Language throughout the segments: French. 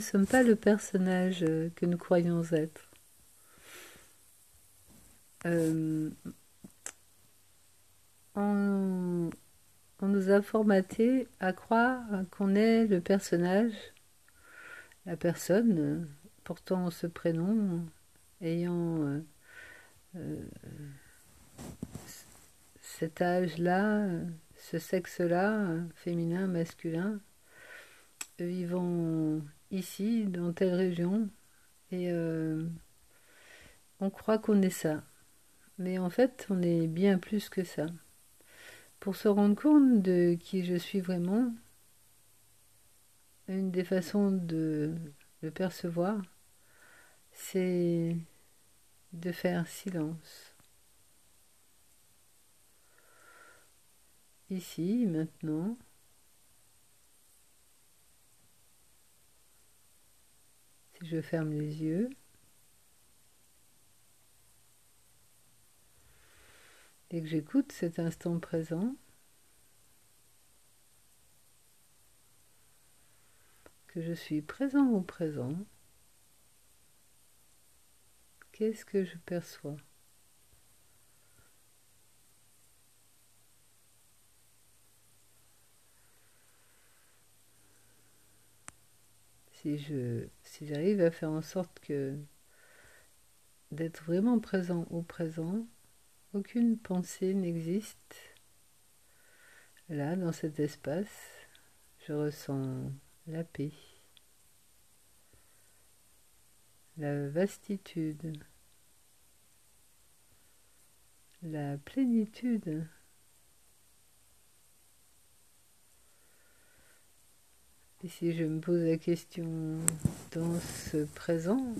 ne sommes pas le personnage euh, que nous croyons être. Euh, on, nous a formaté à croire qu'on est le personnage, la personne euh, portant ce prénom, ayant cet âge-là, ce sexe-là, féminin, masculin, vivant ici, dans telle région, et euh, on croit qu'on est ça. Mais en fait, on est bien plus que ça. Pour se rendre compte de qui je suis vraiment, une des façons de le percevoir, c'est de faire silence. Ici, maintenant, je ferme les yeux, et que j'écoute cet instant présent, que je suis présent au présent, qu'est-ce que je perçois? Si j'arrive à faire en sorte que d'être vraiment présent au présent, aucune pensée n'existe. Là, dans cet espace, je ressens la paix, la vastitude, la plénitude. Et si je me pose la question dans ce présent,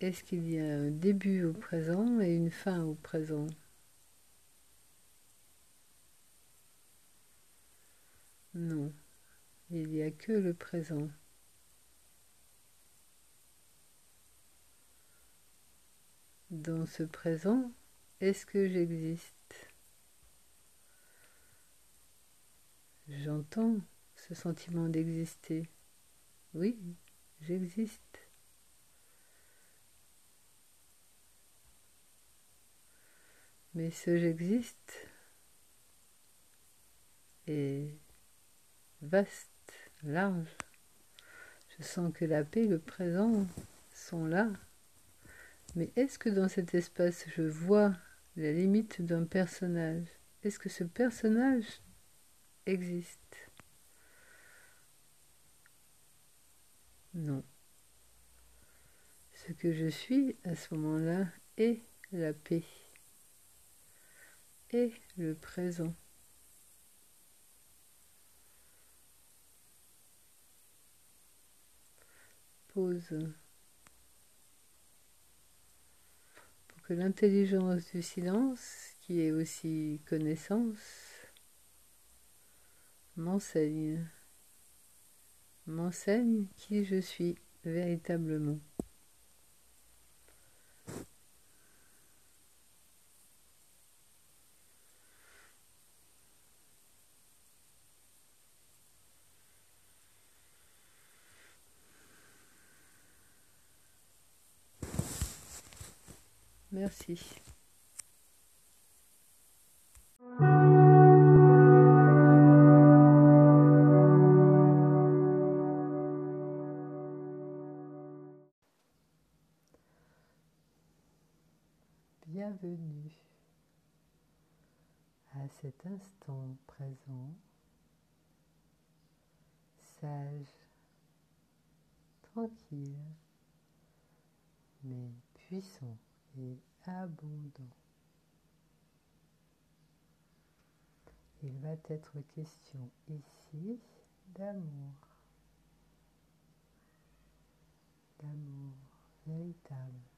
est-ce qu'il y a un début au présent et une fin au présent? Non, il n'y a que le présent. Dans ce présent, est-ce que j'existe? J'entends ce sentiment d'exister. Oui, j'existe. Mais ce j'existe est vaste, large. Je sens que la paix le présent sont là. Mais est-ce que dans cet espace je vois la limite d'un personnage? Est-ce que ce personnage existe? Non. Ce que je suis à ce moment-là est la paix et le présent. Pause. Pour que l'intelligence du silence, qui est aussi connaissance, m'enseigne m'enseigne qui je suis véritablement. Merci. Bienvenue à cet instant présent, sage, tranquille, mais puissant et abondant. Il va être question ici d'amour, d'amour véritable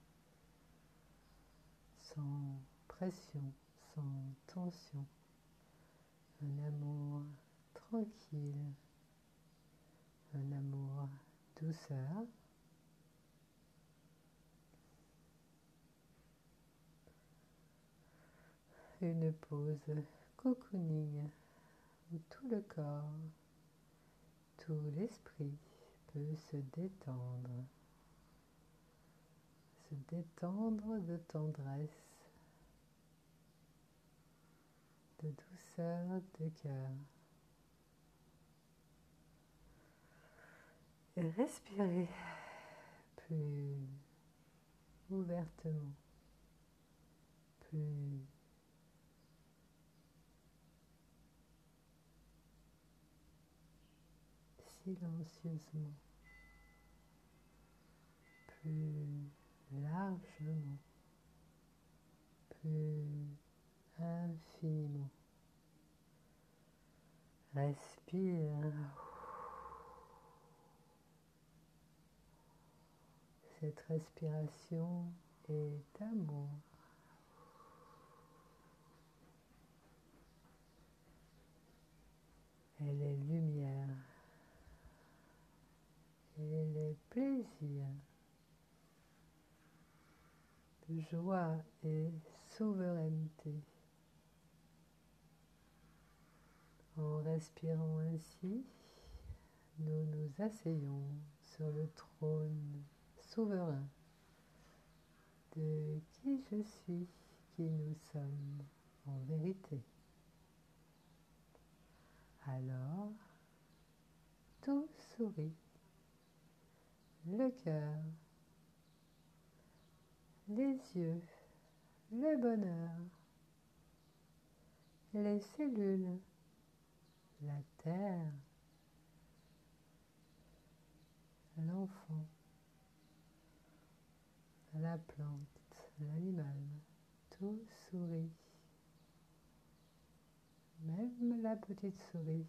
sans pression, sans tension. Un amour tranquille, un amour douceur. Une pause cocooning où tout le corps, tout l'esprit peut se détendre, détendre de tendresse, de douceur de cœur. Et respirer plus ouvertement, plus silencieusement, plus largement, plus infiniment. Respire. Cette respiration est amour. Elle est lumière. Elle est plaisir. Joie et souveraineté. En respirant ainsi, nous nous asseyons sur le trône souverain de qui je suis, qui nous sommes en vérité. Alors, tout sourit, le cœur, les yeux, le bonheur, les cellules, la terre, l'enfant la plante, l'animal, tout sourit. Même la petite souris.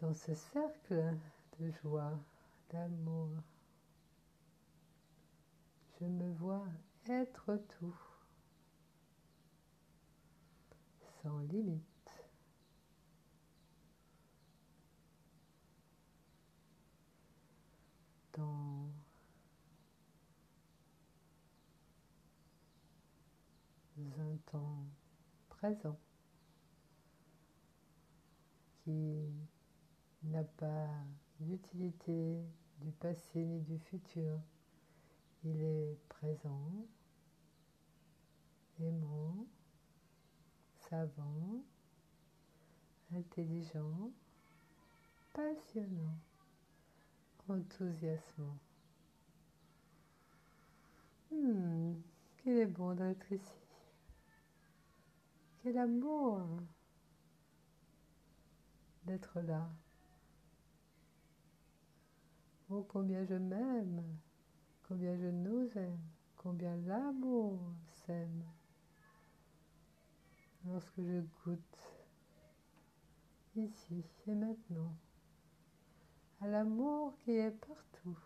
Dans ce cercle de joie, d'amour, je me vois être tout, sans limite. dans un temps présent qui n'a pas d'utilité du passé ni du futur. Il est présent, aimant, savant, intelligent, passionnant enthousiasmant. Hmm, qu'il est bon d'être ici. Quel amour d'être là. Oh, combien je m'aime, combien je nous aime, combien l'amour s'aime. Lorsque je goûte ici et maintenant à l'amour qui est partout,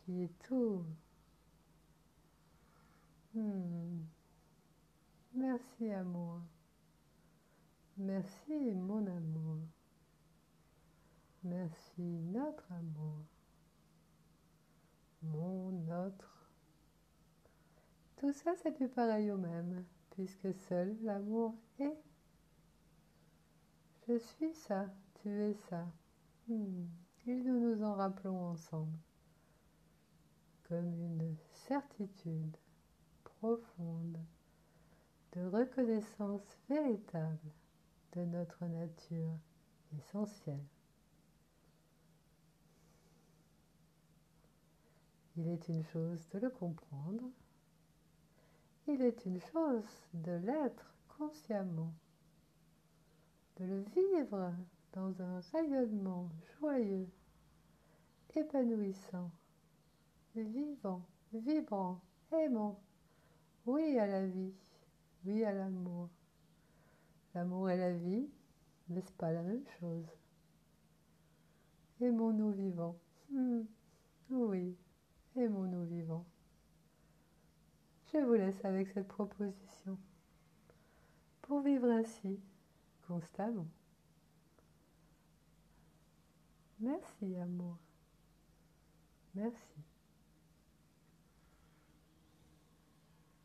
qui est tout. Hmm. Merci amour. Merci mon amour. Merci notre amour. Mon, notre. Tout ça, c'est du pareil au même, puisque seul l'amour est. Je suis ça, tu es ça. Hmm. Et nous nous en rappelons ensemble comme une certitude profonde de reconnaissance véritable de notre nature essentielle. Il est une chose de le comprendre, il est une chose de l'être consciemment, de le vivre dans un rayonnement joyeux, épanouissant, vivant, vibrant, aimant. Oui à la vie, oui à l'amour. L'amour et la vie, n'est-ce pas la même chose? Aimons-nous vivants? Hmm. Oui, aimons-nous vivants. Je vous laisse avec cette proposition pour vivre ainsi constamment. Merci, amour. Merci.